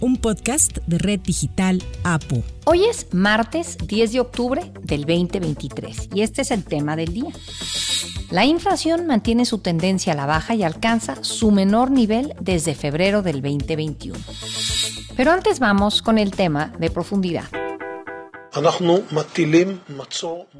un podcast de Red Digital APO. Hoy es martes 10 de octubre del 2023 y este es el tema del día. La inflación mantiene su tendencia a la baja y alcanza su menor nivel desde febrero del 2021. Pero antes vamos con el tema de profundidad.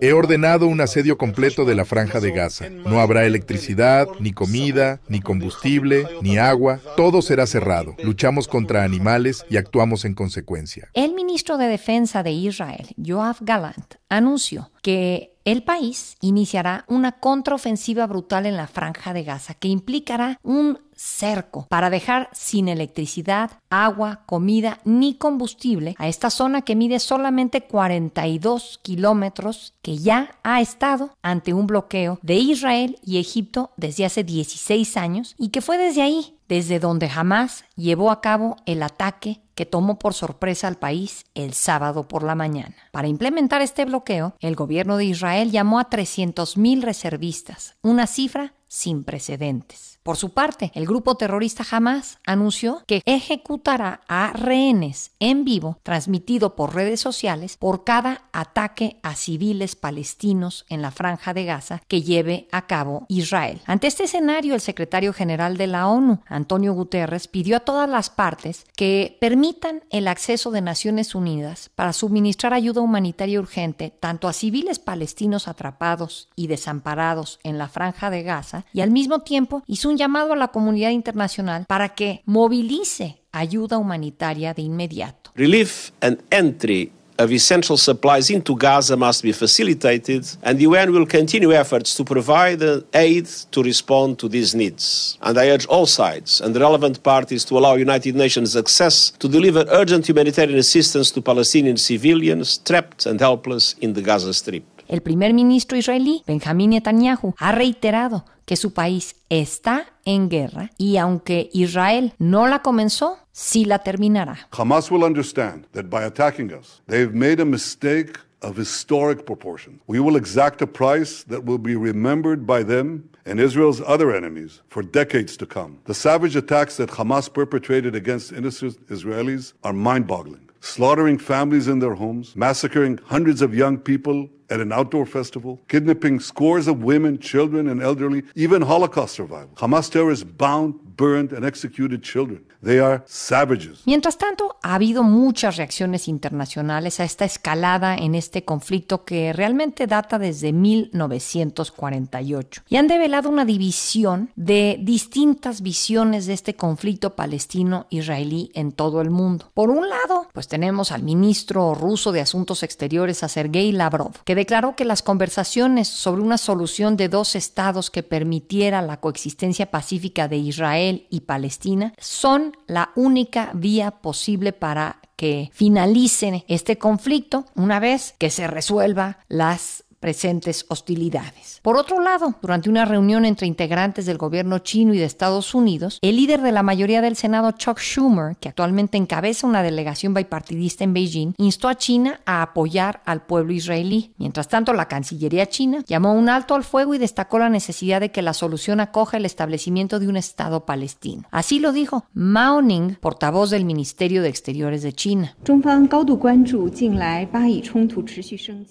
He ordenado un asedio completo de la franja de Gaza. No habrá electricidad, ni comida, ni combustible, ni agua. Todo será cerrado. Luchamos contra animales y actuamos en consecuencia. El ministro de Defensa de Israel, Yoav Galant, anunció que el país iniciará una contraofensiva brutal en la franja de Gaza que implicará un cerco para dejar sin electricidad, agua, comida ni combustible a esta zona que mide solamente 42 kilómetros que ya ha estado ante un bloqueo de Israel y Egipto desde hace 16 años y que fue desde ahí, desde donde jamás llevó a cabo el ataque que tomó por sorpresa al país el sábado por la mañana. Para implementar este bloqueo, el gobierno de Israel llamó a 300.000 reservistas, una cifra sin precedentes. Por su parte, el grupo terrorista Hamas anunció que ejecutará a rehenes en vivo transmitido por redes sociales por cada ataque a civiles palestinos en la franja de Gaza que lleve a cabo Israel. Ante este escenario, el secretario general de la ONU, Antonio Guterres, pidió a todas las partes que permitan el acceso de Naciones Unidas para suministrar ayuda humanitaria urgente tanto a civiles palestinos atrapados y desamparados en la franja de Gaza y al mismo tiempo hizo un llamado a la comunidad internacional para que movilice ayuda humanitaria de inmediato. Relief and entry of essential supplies into Gaza must be facilitated, and the UN will continue efforts to provide aid to respond to these needs. And I urge all sides and relevant parties to allow United Nations access to deliver urgent humanitarian assistance to Palestinian civilians trapped and helpless in the Gaza Strip. El primer ministro israelí, Benjamin Netanyahu, ha reiterado que su país está en guerra y aunque Israel no la comenzó, sí la terminará. Hamas will understand that by attacking us, they've made a mistake of historic proportions. We will exact a price that will be remembered by them and Israel's other enemies for decades to come. The savage attacks that Hamas perpetrated against innocent Israelis are mind boggling. Slaughtering families in their homes, massacring hundreds of young people at an outdoor festival, kidnapping scores of women, children, and elderly, even Holocaust survivors. Hamas terrorists bound, burned, and executed children. They are savages. Mientras tanto, ha habido muchas reacciones internacionales a esta escalada en este conflicto que realmente data desde 1948 y han develado una división de distintas visiones de este conflicto palestino-israelí en todo el mundo. Por un lado, pues tenemos al ministro ruso de Asuntos Exteriores, a Sergei Lavrov, que declaró que las conversaciones sobre una solución de dos estados que permitiera la coexistencia pacífica de Israel y Palestina son la única vía posible para que finalicen este conflicto una vez que se resuelva las presentes hostilidades. Por otro lado, durante una reunión entre integrantes del gobierno chino y de Estados Unidos, el líder de la mayoría del Senado, Chuck Schumer, que actualmente encabeza una delegación bipartidista en Beijing, instó a China a apoyar al pueblo israelí. Mientras tanto, la Cancillería china llamó un alto al fuego y destacó la necesidad de que la solución acoja el establecimiento de un Estado palestino. Así lo dijo Mao Ning, portavoz del Ministerio de Exteriores de China.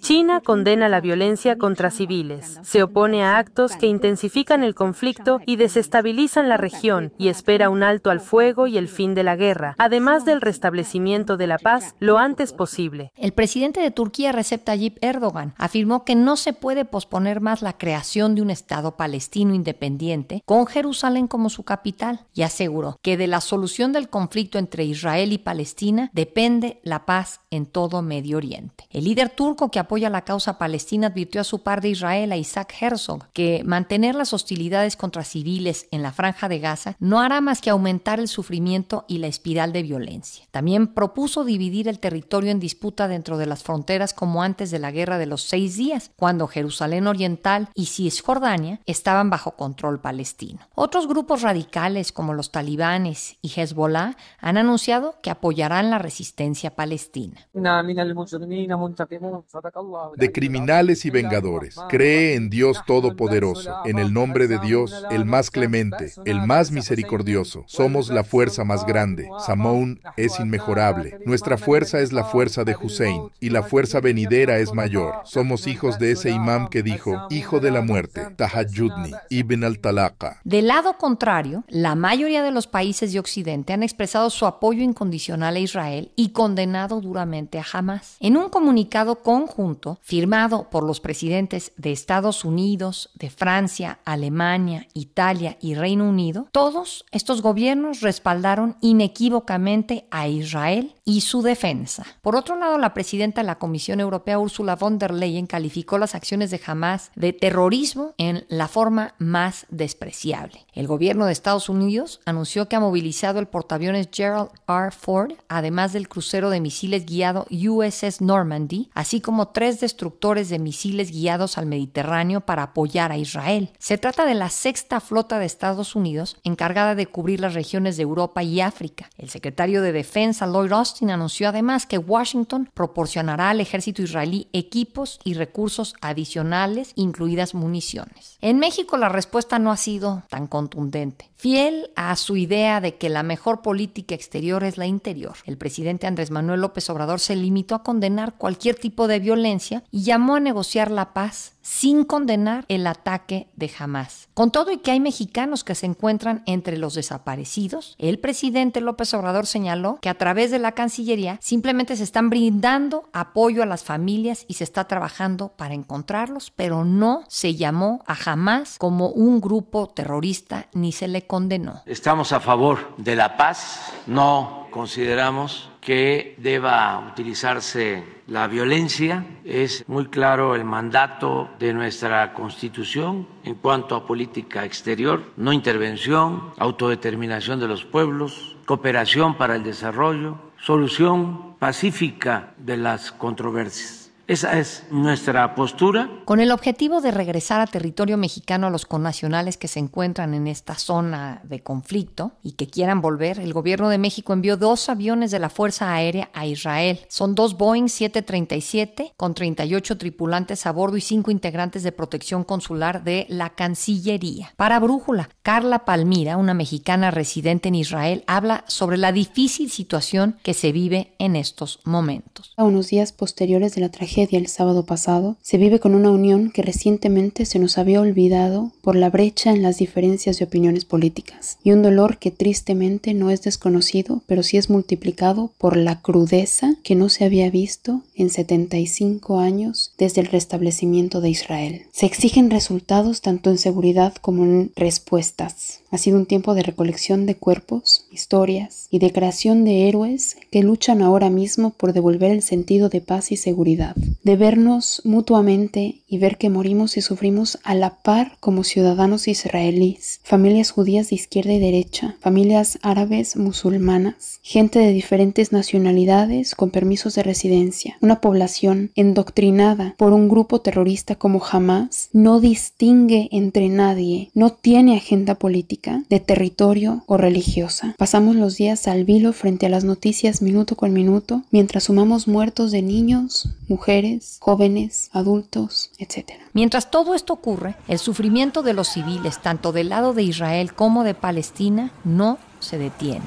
China condena la violencia contra civiles. Se opone a actos que intensifican el conflicto y desestabilizan la región y espera un alto al fuego y el fin de la guerra, además del restablecimiento de la paz lo antes posible. El presidente de Turquía, Recep Tayyip Erdogan, afirmó que no se puede posponer más la creación de un Estado palestino independiente con Jerusalén como su capital y aseguró que de la solución del conflicto entre Israel y Palestina depende la paz en todo Medio Oriente. El líder turco que apoya la causa palestina advirtió a su par de Israel, a Isaac Herzog, que mantener las hostilidades contra civiles en la franja de Gaza no hará más que aumentar el sufrimiento y la espiral de violencia. También propuso dividir el territorio en disputa dentro de las fronteras como antes de la Guerra de los Seis Días, cuando Jerusalén Oriental y Cisjordania estaban bajo control palestino. Otros grupos radicales como los talibanes y Hezbollah han anunciado que apoyarán la resistencia palestina. De criminales y vengadores, cree en Dios Todopoderoso, en el nombre de Dios, el más clemente, el más misericordioso. Somos la fuerza más grande. Samoun es inmejorable. Nuestra fuerza es la fuerza de Hussein y la fuerza venidera es mayor. Somos hijos de ese imam que dijo, hijo de la muerte, Tahajjudni, Ibn al-Talaqa. Del lado contrario, la mayoría de los países de Occidente han expresado su apoyo incondicional a Israel y condenado duramente a Hamas. En un comunicado conjunto firmado por los presidentes de Estados Unidos, de Francia, Alemania, Italia y Reino Unido, todos estos gobiernos respaldaron inequívocamente a Israel y su defensa. Por otro lado, la presidenta de la Comisión Europea, Ursula von der Leyen, calificó las acciones de Hamas de terrorismo en la forma más despreciable. El gobierno de Estados Unidos anunció que ha movilizado el portaaviones Gerald R. Ford, además del crucero de misiles guiado USS Normandy, así como tres destructores de misiles guiados al Mediterráneo para apoyar a Israel. Se trata de la sexta flota de Estados Unidos encargada de cubrir las regiones de Europa y África. El secretario de Defensa Lloyd Austin anunció además que Washington proporcionará al ejército israelí equipos y recursos adicionales, incluidas municiones. En México la respuesta no ha sido tan contundente. Fiel a su idea de que la mejor política exterior es la interior, el presidente Andrés Manuel López Obrador se limitó a condenar cualquier tipo de violencia y llamó a negociar la paz sin condenar el ataque de Hamas. Con todo y que hay mexicanos que se encuentran entre los desaparecidos, el presidente López Obrador señaló que a través de la Cancillería simplemente se están brindando apoyo a las familias y se está trabajando para encontrarlos, pero no se llamó a Hamas como un grupo terrorista ni se le condenó. Estamos a favor de la paz, no consideramos que deba utilizarse la violencia. Es muy claro el mandato de nuestra Constitución en cuanto a política exterior, no intervención, autodeterminación de los pueblos, cooperación para el desarrollo, solución pacífica de las controversias. Esa es nuestra postura. Con el objetivo de regresar a territorio mexicano a los connacionales que se encuentran en esta zona de conflicto y que quieran volver, el gobierno de México envió dos aviones de la Fuerza Aérea a Israel. Son dos Boeing 737 con 38 tripulantes a bordo y cinco integrantes de protección consular de la Cancillería. Para Brújula, Carla Palmira, una mexicana residente en Israel, habla sobre la difícil situación que se vive en estos momentos. A unos días posteriores de la tragedia el sábado pasado, se vive con una unión que recientemente se nos había olvidado por la brecha en las diferencias de opiniones políticas, y un dolor que tristemente no es desconocido, pero sí es multiplicado por la crudeza que no se había visto en 75 años desde el restablecimiento de Israel. Se exigen resultados tanto en seguridad como en respuestas. Ha sido un tiempo de recolección de cuerpos, historias y de creación de héroes que luchan ahora mismo por devolver el sentido de paz y seguridad de vernos mutuamente y ver que morimos y sufrimos a la par como ciudadanos israelíes, familias judías de izquierda y derecha, familias árabes, musulmanas, gente de diferentes nacionalidades con permisos de residencia, una población endoctrinada por un grupo terrorista como Hamas, no distingue entre nadie, no tiene agenda política, de territorio o religiosa. Pasamos los días al vilo frente a las noticias minuto con minuto, mientras sumamos muertos de niños, mujeres, jóvenes, adultos, etc. Mientras todo esto ocurre, el sufrimiento de los civiles, tanto del lado de Israel como de Palestina, no se detiene.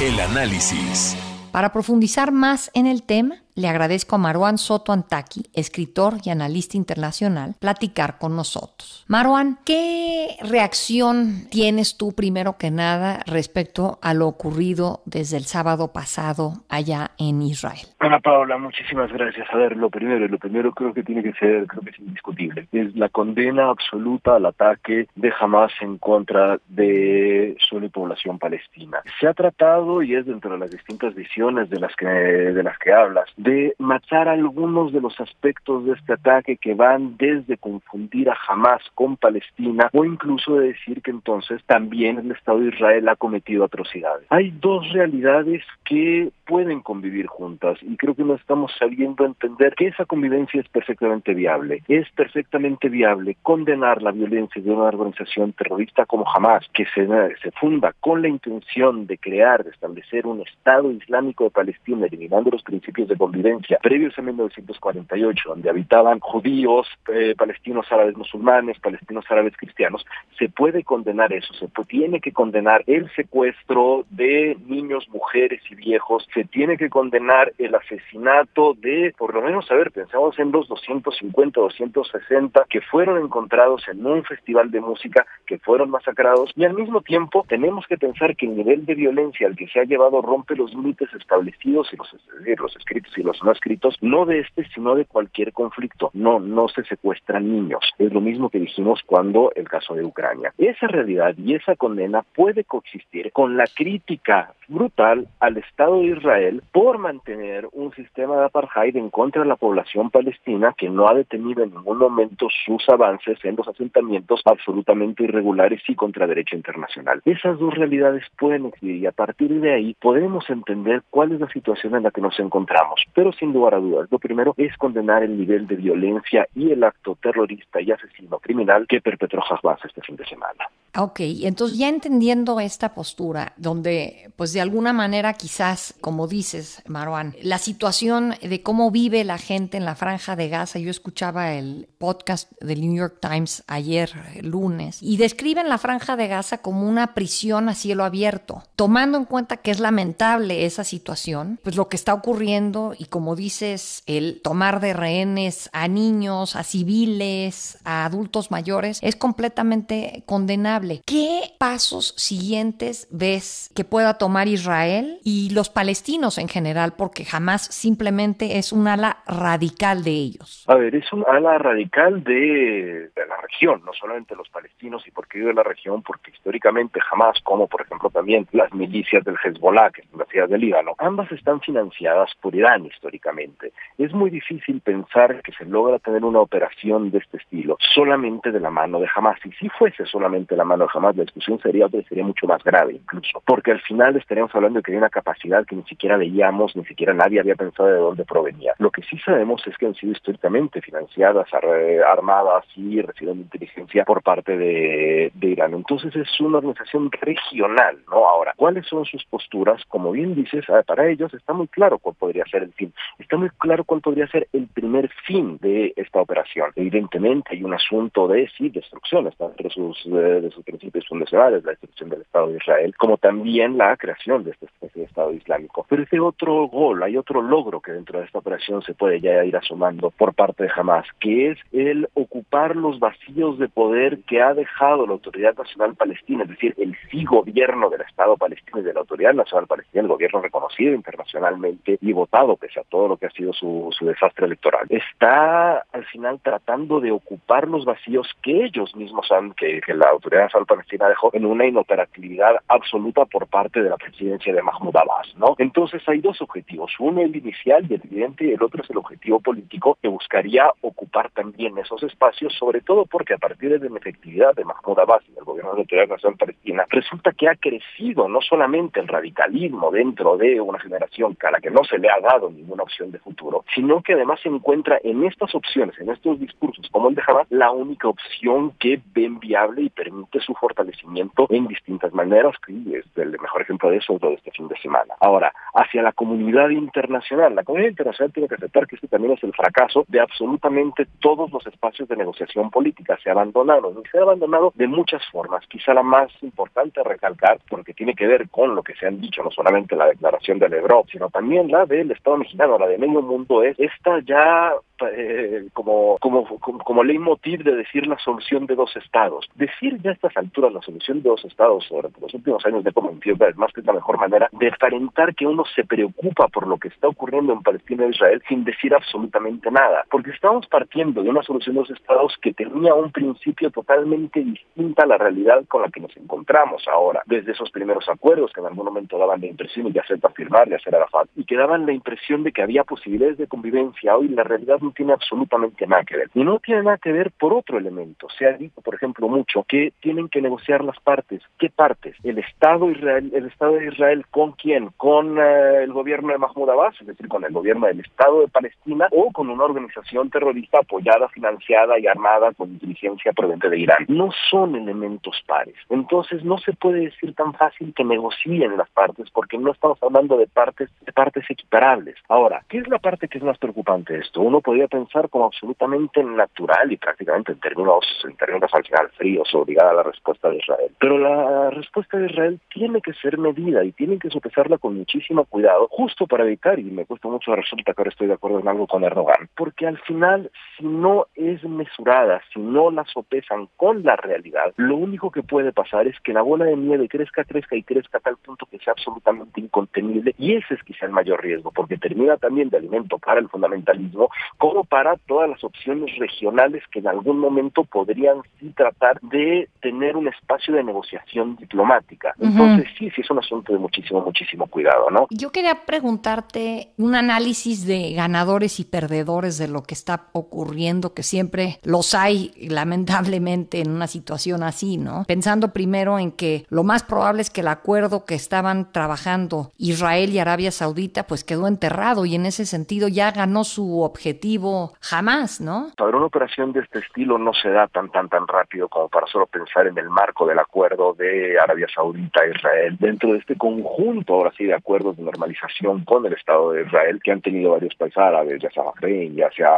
El análisis. Para profundizar más en el tema, le agradezco a Marwan Soto Antaki, escritor y analista internacional, platicar con nosotros. Marwan, ¿qué reacción tienes tú primero que nada respecto a lo ocurrido desde el sábado pasado allá en Israel? Ana Paula, muchísimas gracias. A ver, lo primero, lo primero creo que tiene que ser, creo que es indiscutible, es la condena absoluta al ataque de Hamas en contra de su población palestina. Se ha tratado, y es dentro de las distintas visiones de las que, de las que hablas, de machar algunos de los aspectos de este ataque que van desde confundir a Hamas con Palestina o incluso de decir que entonces también el Estado de Israel ha cometido atrocidades. Hay dos realidades que pueden convivir juntas y creo que no estamos sabiendo entender que esa convivencia es perfectamente viable. Es perfectamente viable condenar la violencia de una organización terrorista como Hamas, que se, se funda con la intención de crear, de establecer un Estado Islámico de Palestina, eliminando los principios de convivencia. Previos a 1948, donde habitaban judíos, eh, palestinos árabes musulmanes, palestinos árabes cristianos, se puede condenar eso, se tiene que condenar el secuestro de niños, mujeres y viejos, se tiene que condenar el asesinato de, por lo menos, a ver, pensamos en los 250, 260 que fueron encontrados en un festival de música, que fueron masacrados, y al mismo tiempo tenemos que pensar que el nivel de violencia al que se ha llevado rompe los límites establecidos y los, los escritos y los no escritos, no de este, sino de cualquier conflicto. No, no se secuestran niños. Es lo mismo que dijimos cuando el caso de Ucrania. Esa realidad y esa condena puede coexistir con la crítica brutal al Estado de Israel por mantener un sistema de apartheid en contra de la población palestina que no ha detenido en ningún momento sus avances en los asentamientos absolutamente irregulares y contra derecho internacional. Esas dos realidades pueden existir y a partir de ahí podemos entender cuál es la situación en la que nos encontramos. Pero sin lugar a dudas, lo primero es condenar el nivel de violencia y el acto terrorista y asesino criminal que perpetró Hamas este fin de semana. Ok, entonces ya entendiendo esta postura, donde pues de alguna manera quizás, como dices, Marwan, la situación de cómo vive la gente en la franja de Gaza, yo escuchaba el podcast del New York Times ayer, lunes, y describen la franja de Gaza como una prisión a cielo abierto, tomando en cuenta que es lamentable esa situación, pues lo que está ocurriendo y como dices, el tomar de rehenes a niños, a civiles, a adultos mayores, es completamente condenable ¿Qué pasos siguientes ves que pueda tomar Israel y los palestinos en general? Porque jamás simplemente es un ala radical de ellos. A ver, es un ala radical de, la región, no solamente los palestinos. ¿Y por qué de la región? Porque históricamente jamás, como por ejemplo también las milicias del Hezbollah, que son las ciudades del Líbano, ambas están financiadas por Irán históricamente. Es muy difícil pensar que se logra tener una operación de este estilo solamente de la mano de Hamas. Y si fuese solamente la mano jamás, la discusión sería sería mucho más grave incluso, porque al final estaríamos hablando de que hay una capacidad que ni siquiera veíamos, ni siquiera nadie había pensado de dónde provenía. Lo que sí sabemos es que han sido históricamente financiadas, armadas y recibiendo inteligencia por parte de, de Irán. Entonces es una organización regional, ¿no? Ahora, ¿cuáles son sus posturas? Como bien dices, ah, para ellos está muy claro cuál podría ser el fin. Está muy claro cuál podría ser el primer fin de esta operación. Evidentemente hay un asunto de sí, destrucción, está entre sus, de principios fundacionales, la destrucción del Estado de Israel, como también la creación de esta especie de Estado Islámico. Pero ese otro gol, hay otro logro que dentro de esta operación se puede ya ir asomando por parte de Hamas, que es el ocupar los vacíos de poder que ha dejado la Autoridad Nacional Palestina, es decir, el sí gobierno del Estado palestino y de la Autoridad Nacional Palestina, el gobierno reconocido internacionalmente y votado pese a todo lo que ha sido su, su desastre electoral. Está al final tratando de ocupar los vacíos que ellos mismos han, que, que la Autoridad Nacional Palestina dejó en una inoperatividad absoluta por parte de la presidencia de Mahmoud Abbas, ¿no? Entonces hay dos objetivos, uno el inicial y el evidente y el otro es el objetivo político que buscaría ocupar también esos espacios, sobre todo porque a partir de la efectividad de Mahmoud Abbas y del gobierno de la Autoridad Nacional Palestina, resulta que ha crecido no solamente el radicalismo dentro de una generación a la que no se le ha dado ninguna opción de futuro, sino que además se encuentra en estas opciones, en estos discursos como el de Hamas, la única opción que ven viable y permite su fortalecimiento en distintas maneras, y es el mejor ejemplo de eso lo de este fin de semana. Ahora, hacia la comunidad internacional, la comunidad internacional tiene que aceptar que este también es el fracaso de absolutamente todos los espacios de negociación política. Se ha abandonado, se ha abandonado de muchas formas. Quizá la más importante recalcar, porque tiene que ver con lo que se han dicho, no solamente la declaración del Ebro, sino también la del Estado mexicano, la de medio mundo, es esta ya eh, como, como, como, leitmotiv de decir la solución de dos estados. Decir ya a estas alturas la solución de dos estados durante los últimos años de como es más que es la mejor manera de aparentar que uno se preocupa por lo que está ocurriendo en Palestina e Israel sin decir absolutamente nada. Porque estamos partiendo de una solución de dos estados que tenía un principio totalmente distinta a la realidad con la que nos encontramos ahora. Desde esos primeros acuerdos que en algún momento daban la impresión de hacer firmar, de hacer Arafat, y que daban la impresión de que había posibilidades de convivencia. Hoy la realidad tiene absolutamente nada que ver. Y no tiene nada que ver por otro elemento. Se ha dicho, por ejemplo, mucho que tienen que negociar las partes. ¿Qué partes? El Estado Israel, el Estado de Israel con quién? Con eh, el gobierno de Mahmoud Abbas, es decir, con el gobierno del Estado de Palestina o con una organización terrorista apoyada, financiada y armada con inteligencia proveniente de Irán. No son elementos pares. Entonces no se puede decir tan fácil que negocien las partes porque no estamos hablando de partes de partes equiparables. Ahora, ¿qué es la parte que es más preocupante de esto? Uno podría pensar como absolutamente natural y prácticamente en términos, en términos al final fríos, obligada a la respuesta de Israel. Pero la respuesta de Israel tiene que ser medida y tienen que sopesarla con muchísimo cuidado, justo para evitar, y me cuesta mucho resulta que ahora estoy de acuerdo en algo con Erdogan, porque al final, si no es mesurada, si no la sopesan con la realidad, lo único que puede pasar es que la bola de nieve crezca, crezca y crezca a tal punto que sea absolutamente incontenible, y ese es quizá el mayor riesgo, porque termina también de alimento para el fundamentalismo, como para todas las opciones regionales que en algún momento podrían sí tratar de tener un espacio de negociación diplomática. Entonces sí, sí es un asunto de muchísimo, muchísimo cuidado, ¿no? Yo quería preguntarte un análisis de ganadores y perdedores de lo que está ocurriendo, que siempre los hay lamentablemente en una situación así, ¿no? Pensando primero en que lo más probable es que el acuerdo que estaban trabajando Israel y Arabia Saudita pues quedó enterrado y en ese sentido ya ganó su objetivo jamás, ¿no? Para una operación de este estilo no se da tan tan tan rápido como para solo pensar en el marco del acuerdo de Arabia Saudita Israel dentro de este conjunto ahora sí de acuerdos de normalización con el Estado de Israel que han tenido varios países árabes, ya sea Bahrein, ya sea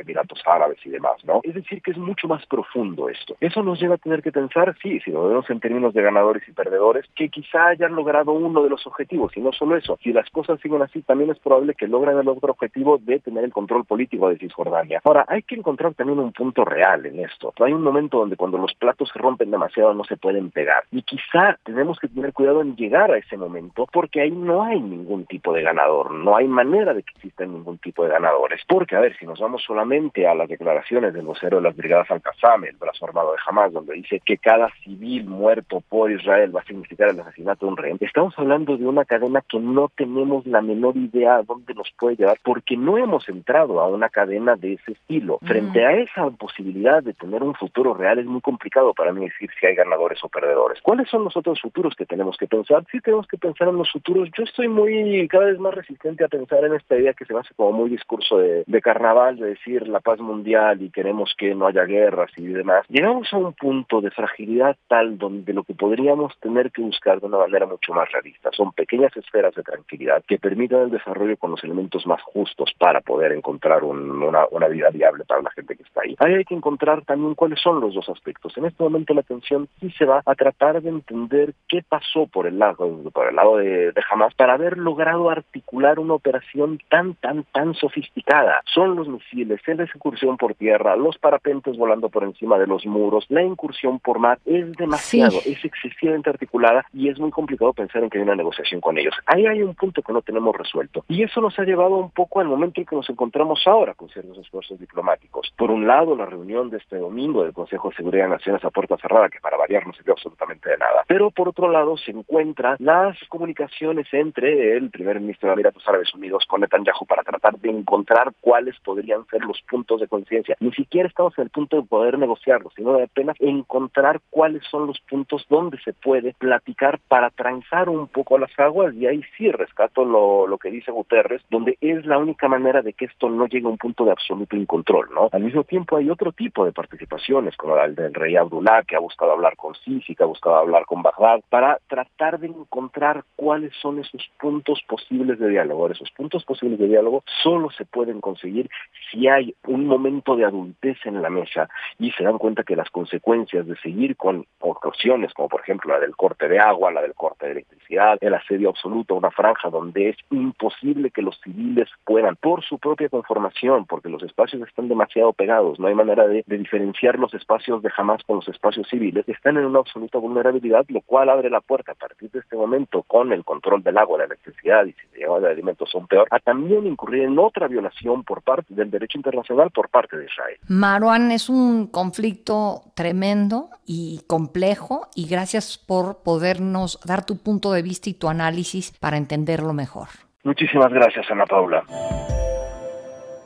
Emiratos Árabes y demás, ¿no? Es decir, que es mucho más profundo esto. Eso nos lleva a tener que pensar, sí, si lo vemos en términos de ganadores y perdedores, que quizá hayan logrado uno de los objetivos, y no solo eso, si las cosas siguen así, también es probable que logren el otro objetivo de tener el control político de Cisjordania. Ahora, hay que encontrar también un punto real en esto. Hay un momento donde cuando los platos se rompen demasiado no se pueden pegar. Y quizá tenemos que tener cuidado en llegar a ese momento porque ahí no hay ningún tipo de ganador, no hay manera de que existan ningún tipo de ganadores. Porque, a ver, si nos vamos solamente a las declaraciones del vocero de las brigadas Al-Qassam, el brazo armado de Hamas, donde dice que cada civil muerto por Israel va a significar el asesinato de un rehén, estamos hablando de una cadena que no tenemos la menor idea a dónde nos puede llevar porque no hemos entrado a una cadena de ese estilo. Frente a esa posibilidad de tener un futuro real es muy complicado para mí decir si hay ganadores o perdedores. ¿Cuáles son los otros futuros que tenemos que pensar? Sí tenemos que pensar en los futuros. Yo estoy muy cada vez más resistente a pensar en esta idea que se me hace como muy discurso de, de carnaval, de decir la paz mundial y queremos que no haya guerras y demás. Llegamos a un punto de fragilidad tal donde lo que podríamos tener que buscar de una manera mucho más realista son pequeñas esferas de tranquilidad que permitan el desarrollo con los elementos más justos para poder encontrar una, una vida viable para la gente que está ahí. Ahí hay que encontrar también cuáles son los dos aspectos. En este momento la atención sí se va a tratar de entender qué pasó por el lado, por el lado de, de Hamas para haber logrado articular una operación tan, tan, tan sofisticada. Son los misiles, es la incursión por tierra, los parapentes volando por encima de los muros, la incursión por mar, es demasiado, es excesivamente articulada y es muy complicado pensar en que hay una negociación con ellos. Ahí hay un punto que no tenemos resuelto y eso nos ha llevado un poco al momento en que nos encontramos ahora con ciertos esfuerzos diplomáticos. Por un lado, la reunión de este domingo del Consejo de Seguridad de Naciones a puerta cerrada, que para variar no dio absolutamente de nada. Pero por otro lado, se encuentran las comunicaciones entre el primer ministro de Emiratos Árabes Unidos con Netanyahu para tratar de encontrar cuáles podrían ser los puntos de conciencia. Ni siquiera estamos en el punto de poder negociarlos, sino de apenas encontrar cuáles son los puntos donde se puede platicar para transar un poco las aguas y ahí sí rescato lo, lo que dice Guterres, donde es la única manera de que esto no llegue a un punto de absoluto incontrol, ¿no? Al mismo tiempo hay otro tipo de participaciones, como la del rey Abdullah, que ha buscado hablar con Sisi, que ha buscado hablar con Bagdad, para tratar de encontrar cuáles son esos puntos posibles de diálogo. Esos puntos posibles de diálogo solo se pueden conseguir si hay un momento de adultez en la mesa y se dan cuenta que las consecuencias de seguir con opciones como por ejemplo la del corte de agua, la del corte de electricidad, el asedio absoluto una franja donde es imposible que los civiles puedan, por su propia conformación, porque los espacios están demasiado pegados, no hay manera de, diferenciar los espacios de Hamas con los espacios civiles, están en una absoluta vulnerabilidad, lo cual abre la puerta a partir de este momento con el control del agua, la electricidad y si se lleva de alimentos son peor, a también incurrir en otra violación por parte del derecho internacional por parte de Israel. Marwan, es un conflicto tremendo y complejo y gracias por podernos dar tu punto de vista y tu análisis para entenderlo mejor. Muchísimas gracias, Ana Paula.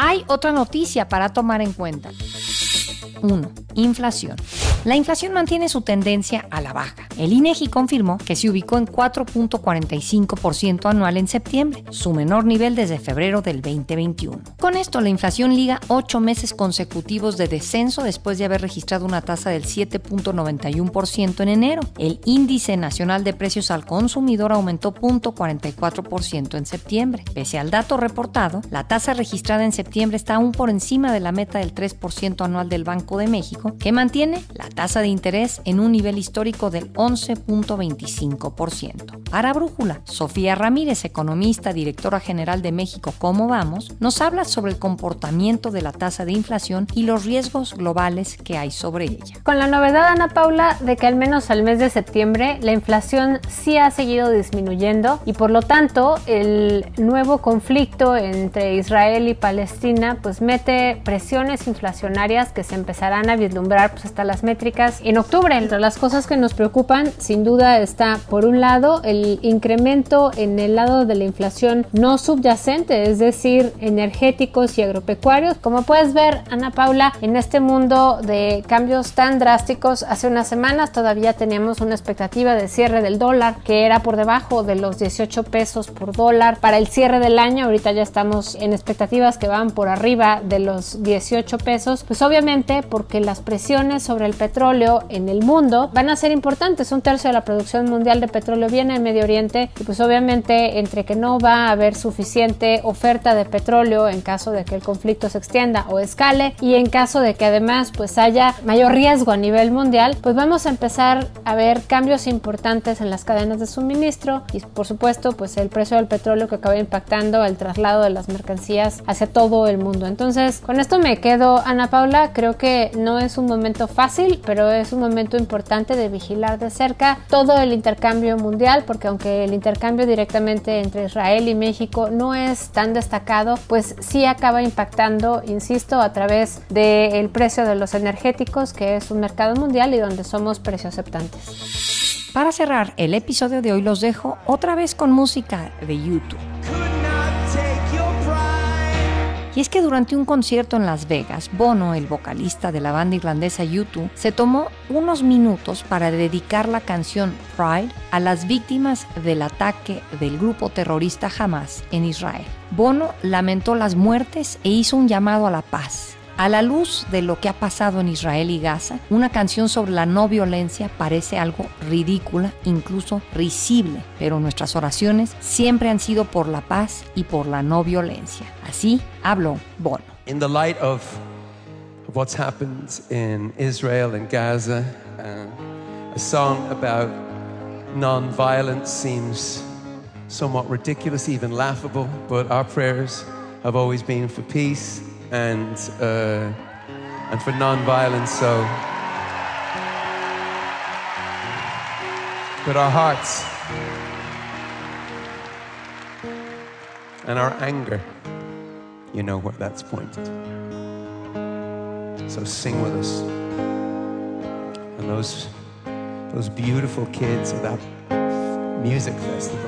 Hay otra noticia para tomar en cuenta. 1. Inflación. La inflación mantiene su tendencia a la baja. El INEGI confirmó que se ubicó en 4.45% anual en septiembre, su menor nivel desde febrero del 2021. Con esto, la inflación liga ocho meses consecutivos de descenso después de haber registrado una tasa del 7.91% en enero. El índice nacional de precios al consumidor aumentó 0.44% en septiembre. Pese al dato reportado, la tasa registrada en septiembre está aún por encima de la meta del 3% anual del Banco de México, que mantiene la tasa de interés en un nivel histórico del 11.25%. Para Brújula, Sofía Ramírez, economista, directora general de México ¿Cómo vamos?, nos habla sobre el comportamiento de la tasa de inflación y los riesgos globales que hay sobre ella. Con la novedad, Ana Paula, de que al menos al mes de septiembre la inflación sí ha seguido disminuyendo y por lo tanto el nuevo conflicto entre Israel y Palestina pues mete presiones inflacionarias que se empezarán a vislumbrar pues hasta las metas en octubre. Entre las cosas que nos preocupan, sin duda está, por un lado, el incremento en el lado de la inflación no subyacente, es decir, energéticos y agropecuarios. Como puedes ver, Ana Paula, en este mundo de cambios tan drásticos, hace unas semanas todavía teníamos una expectativa de cierre del dólar que era por debajo de los 18 pesos por dólar. Para el cierre del año, ahorita ya estamos en expectativas que van por arriba de los 18 pesos, pues obviamente porque las presiones sobre el petróleo petróleo en el mundo van a ser importantes. Un tercio de la producción mundial de petróleo viene en Medio Oriente y pues obviamente entre que no va a haber suficiente oferta de petróleo en caso de que el conflicto se extienda o escale y en caso de que además pues haya mayor riesgo a nivel mundial, pues vamos a empezar a ver cambios importantes en las cadenas de suministro y por supuesto pues el precio del petróleo que acaba impactando el traslado de las mercancías hacia todo el mundo. Entonces con esto me quedo Ana Paula, creo que no es un momento fácil, pero es un momento importante de vigilar de cerca todo el intercambio mundial, porque aunque el intercambio directamente entre Israel y México no es tan destacado, pues sí acaba impactando, insisto, a través del precio de los energéticos, que es un mercado mundial y donde somos precio aceptantes. Para cerrar el episodio de hoy los dejo otra vez con música de YouTube. Y es que durante un concierto en Las Vegas, Bono, el vocalista de la banda irlandesa U2, se tomó unos minutos para dedicar la canción Pride a las víctimas del ataque del grupo terrorista Hamas en Israel. Bono lamentó las muertes e hizo un llamado a la paz a la luz de lo que ha pasado en Israel y Gaza, una canción sobre la no violencia parece algo ridícula, incluso risible, pero nuestras oraciones siempre han sido por la paz y por la no violencia. Así habló Bono. In the light of what's happened in Israel and Gaza, uh, a song about non-violence seems somewhat ridiculous, even laughable, but our prayers have always been for peace and uh, and for non-violence. So, but our hearts and our anger, you know where that's pointed. So sing with us. And those, those beautiful kids at that music festival.